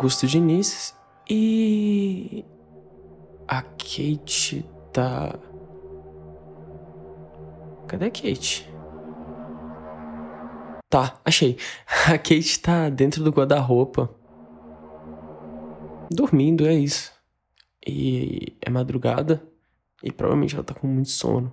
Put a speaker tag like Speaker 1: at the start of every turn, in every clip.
Speaker 1: Augusto Diniz e a Kate tá. Cadê a Kate? Tá, achei. A Kate tá dentro do guarda-roupa. Dormindo, é isso. E é madrugada. E provavelmente ela tá com muito sono.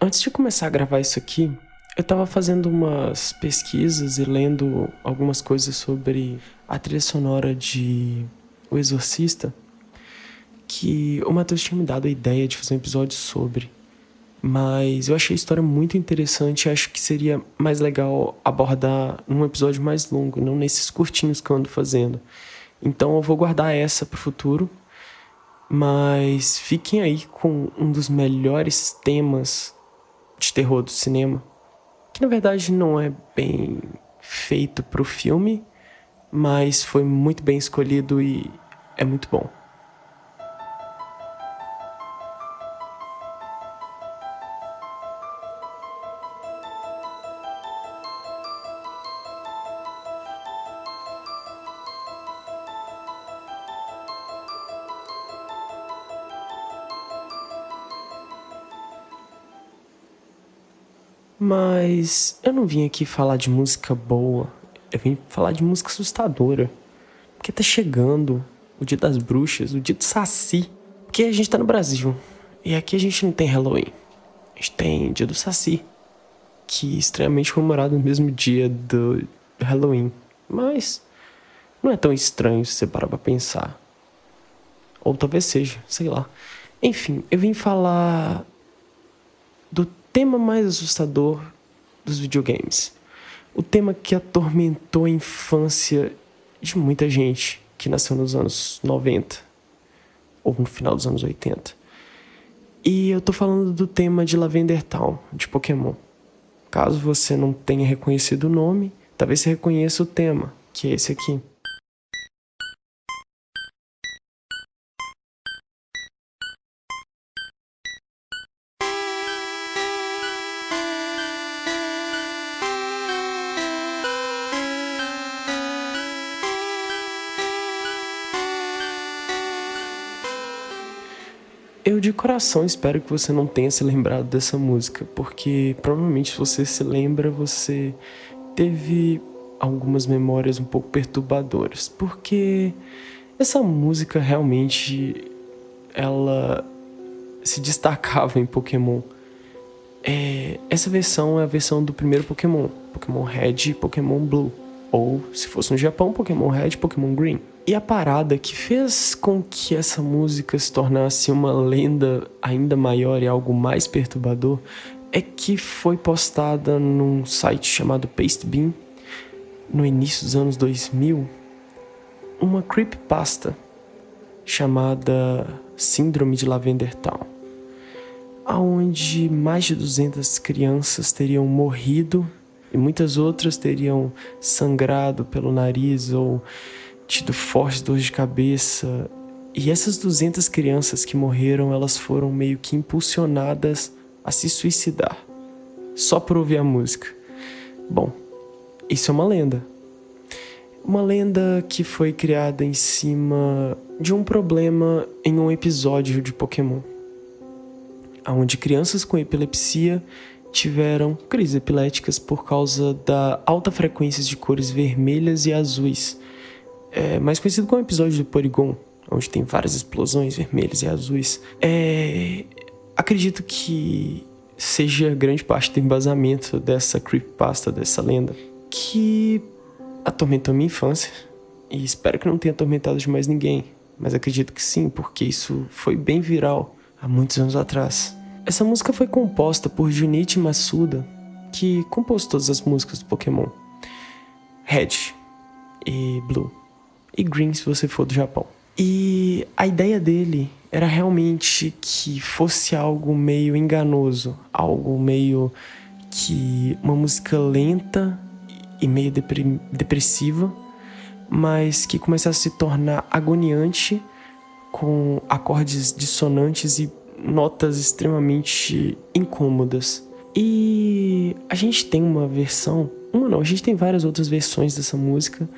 Speaker 1: Antes de começar a gravar isso aqui, eu tava fazendo umas pesquisas e lendo algumas coisas sobre a trilha sonora de O Exorcista, que o Matheus tinha me dado a ideia de fazer um episódio sobre. Mas eu achei a história muito interessante e acho que seria mais legal abordar num episódio mais longo, não nesses curtinhos que eu ando fazendo. Então eu vou guardar essa pro futuro. Mas fiquem aí com um dos melhores temas de terror do cinema, que na verdade não é bem feito pro filme, mas foi muito bem escolhido e é muito bom. Mas eu não vim aqui falar de música boa, eu vim falar de música assustadora. Porque tá chegando o dia das bruxas, o dia do saci. Porque a gente tá no Brasil. E aqui a gente não tem Halloween. A gente tem dia do saci. Que é extremamente comemorado no mesmo dia do Halloween. Mas não é tão estranho se você parar pra pensar. Ou talvez seja, sei lá. Enfim, eu vim falar tema mais assustador dos videogames. O tema que atormentou a infância de muita gente que nasceu nos anos 90 ou no final dos anos 80. E eu tô falando do tema de Lavender Town, de Pokémon. Caso você não tenha reconhecido o nome, talvez você reconheça o tema, que é esse aqui. Eu de coração espero que você não tenha se lembrado dessa música, porque provavelmente se você se lembra, você teve algumas memórias um pouco perturbadoras, porque essa música realmente ela se destacava em Pokémon. É, essa versão é a versão do primeiro Pokémon, Pokémon Red e Pokémon Blue, ou se fosse no Japão, Pokémon Red e Pokémon Green. E a parada que fez com que essa música se tornasse uma lenda ainda maior e algo mais perturbador é que foi postada num site chamado Pastebin no início dos anos 2000 uma creepypasta chamada Síndrome de Lavender Town, aonde mais de 200 crianças teriam morrido e muitas outras teriam sangrado pelo nariz ou tido fortes dores de cabeça. E essas 200 crianças que morreram, elas foram meio que impulsionadas a se suicidar, só por ouvir a música. Bom, isso é uma lenda. Uma lenda que foi criada em cima de um problema em um episódio de Pokémon, onde crianças com epilepsia tiveram crises epiléticas por causa da alta frequência de cores vermelhas e azuis é, mais conhecido como episódio do Porygon, onde tem várias explosões vermelhas e azuis. É, acredito que seja grande parte do embasamento dessa creepypasta, dessa lenda, que atormentou minha infância. E espero que não tenha atormentado de mais ninguém. Mas acredito que sim, porque isso foi bem viral há muitos anos atrás. Essa música foi composta por Junichi Masuda, que compôs todas as músicas do Pokémon. Red e Blue e green se você for do Japão. E a ideia dele era realmente que fosse algo meio enganoso, algo meio que uma música lenta e meio depressiva, mas que começasse a se tornar agoniante com acordes dissonantes e notas extremamente incômodas. E a gente tem uma versão, uma não, a gente tem várias outras versões dessa música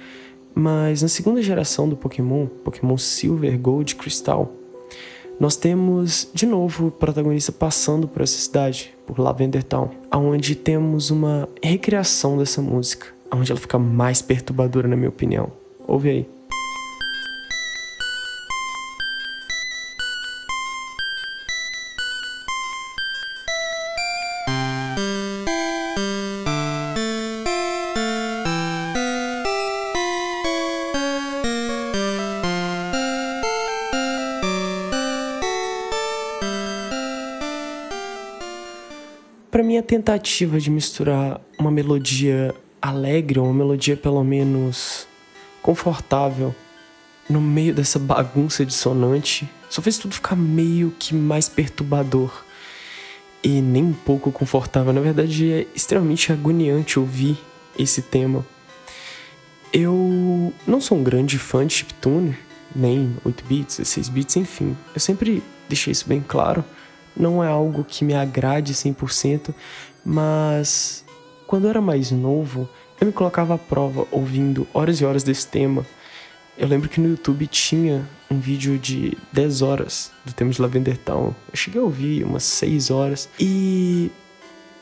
Speaker 1: Mas na segunda geração do Pokémon, Pokémon Silver, Gold, Crystal, nós temos de novo o protagonista passando por essa cidade, por Lavender Town, onde temos uma recriação dessa música, onde ela fica mais perturbadora na minha opinião. Ouve aí. Para mim a tentativa de misturar uma melodia alegre, uma melodia pelo menos confortável no meio dessa bagunça dissonante, só fez tudo ficar meio que mais perturbador e nem um pouco confortável. Na verdade, é extremamente agoniante ouvir esse tema. Eu não sou um grande fã de chiptune, nem 8 bits, 16 bits, enfim. Eu sempre deixei isso bem claro não é algo que me agrade 100%, mas quando eu era mais novo, eu me colocava à prova ouvindo horas e horas desse tema. Eu lembro que no YouTube tinha um vídeo de 10 horas do tema de Lavender Town. Eu cheguei a ouvir umas 6 horas e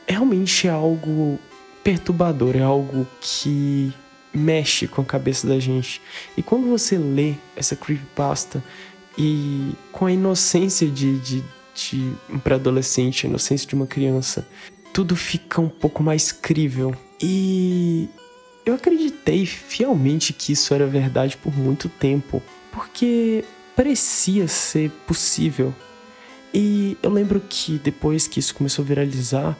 Speaker 1: realmente é algo perturbador, é algo que mexe com a cabeça da gente. E quando você lê essa creepypasta e com a inocência de, de de um pré-adolescente, a inocência de uma criança, tudo fica um pouco mais crível. E eu acreditei fielmente que isso era verdade por muito tempo, porque parecia ser possível. E eu lembro que depois que isso começou a viralizar,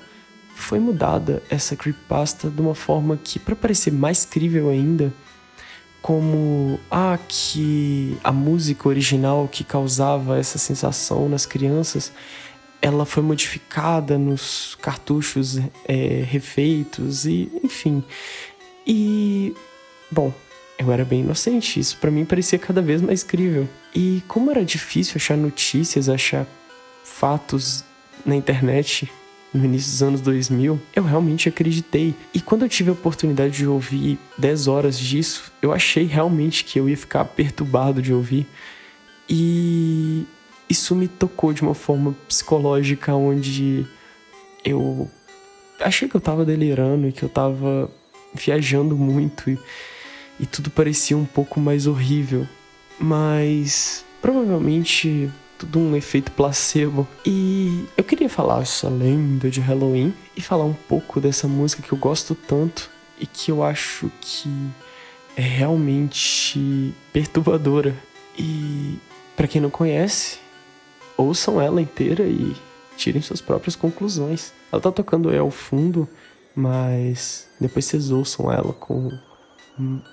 Speaker 1: foi mudada essa creepypasta de uma forma que, para parecer mais crível ainda, como ah, que a música original que causava essa sensação nas crianças ela foi modificada nos cartuchos é, refeitos e enfim. E bom eu era bem inocente isso para mim parecia cada vez mais crível. E como era difícil achar notícias achar fatos na internet no início dos anos 2000, eu realmente acreditei. E quando eu tive a oportunidade de ouvir 10 horas disso, eu achei realmente que eu ia ficar perturbado de ouvir. E isso me tocou de uma forma psicológica onde eu achei que eu tava delirando e que eu tava viajando muito e, e tudo parecia um pouco mais horrível. Mas provavelmente tudo um efeito placebo. E eu queria falar essa lenda de Halloween e falar um pouco dessa música que eu gosto tanto e que eu acho que é realmente perturbadora. E para quem não conhece, ouçam ela inteira e tirem suas próprias conclusões. Ela tá tocando aí ao fundo, mas depois vocês ouçam ela com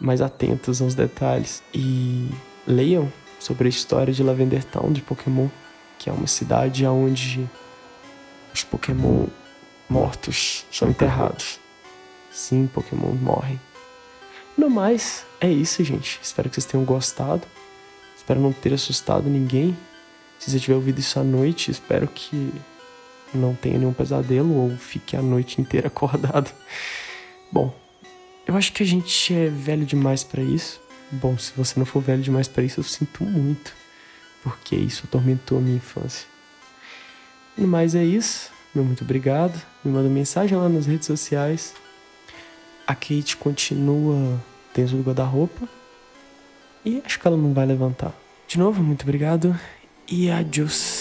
Speaker 1: mais atentos aos detalhes e leiam sobre a história de Lavender Town de Pokémon, que é uma cidade onde os Pokémon mortos são enterrados. Sim, Pokémon morrem. No mais, é isso, gente. Espero que vocês tenham gostado. Espero não ter assustado ninguém. Se você tiver ouvido isso à noite, espero que não tenha nenhum pesadelo ou fique a noite inteira acordado. Bom, eu acho que a gente é velho demais para isso. Bom, se você não for velho demais para isso, eu sinto muito, porque isso atormentou a minha infância. E mais é isso. Meu muito obrigado. Me manda mensagem lá nas redes sociais. A Kate continua dentro do guarda-roupa. E acho que ela não vai levantar. De novo, muito obrigado e adiós.